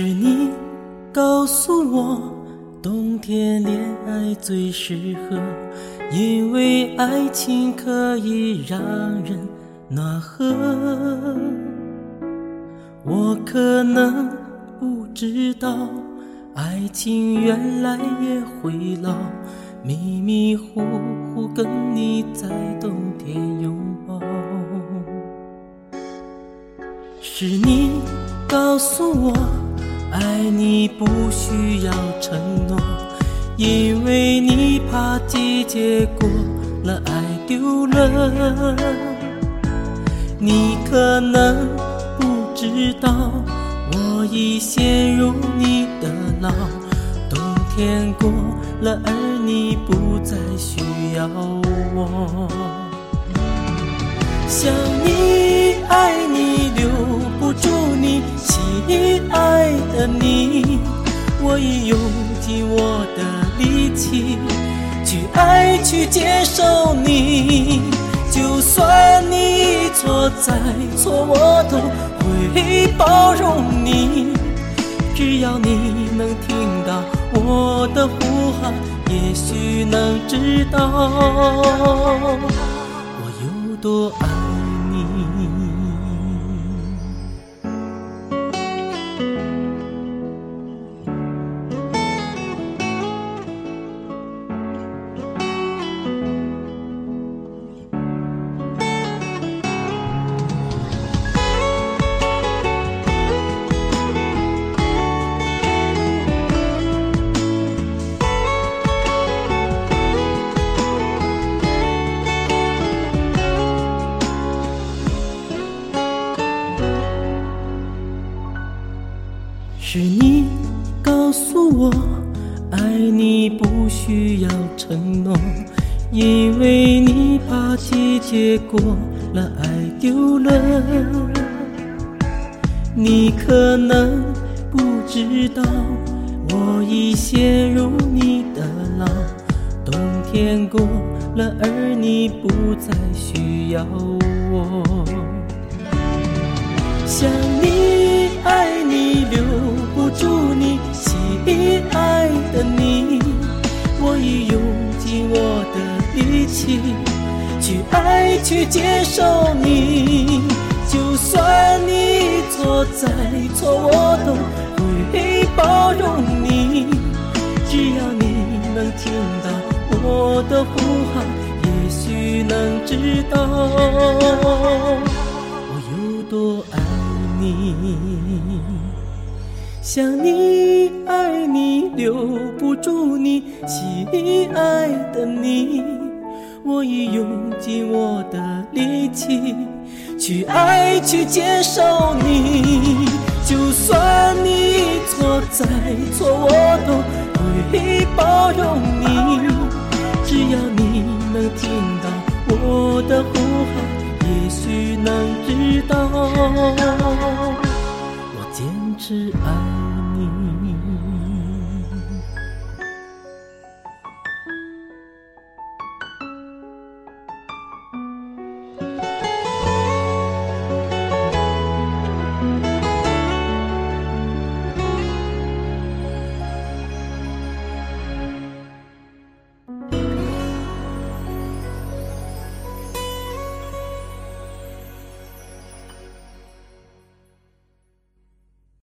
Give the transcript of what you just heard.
是你告诉我，冬天恋爱最适合，因为爱情可以让人暖和。我可能不知道，爱情原来也会老，迷迷糊糊跟你在冬天拥抱。是你告诉我，爱你不需要承诺，因为你怕季节过了，爱丢了。你可能不知道，我已陷入你的牢，冬天过了，而你不再需要我。想你，爱你，留不住你，亲爱，尽我的力气去爱，去接受你。就算你一错再错，我都会包容你。只要你能听到我的呼喊，也许能知道我有多爱是你告诉我，爱你不需要承诺，因为你怕季节过了，爱丢了。你可能不知道，我已陷入你的牢，冬天过了，而你不再需要我。想你，去爱，去接受你。就算你一错再错，我都会包容你。只要你能听到我的呼喊，也许能知道我有多爱你。想你，爱你，留不住你，亲爱的你，我已用尽我的力气去爱，去接受你。就算你一错再错，我都会包容你。只要你能听到我的呼喊，也许能知道我坚持爱你。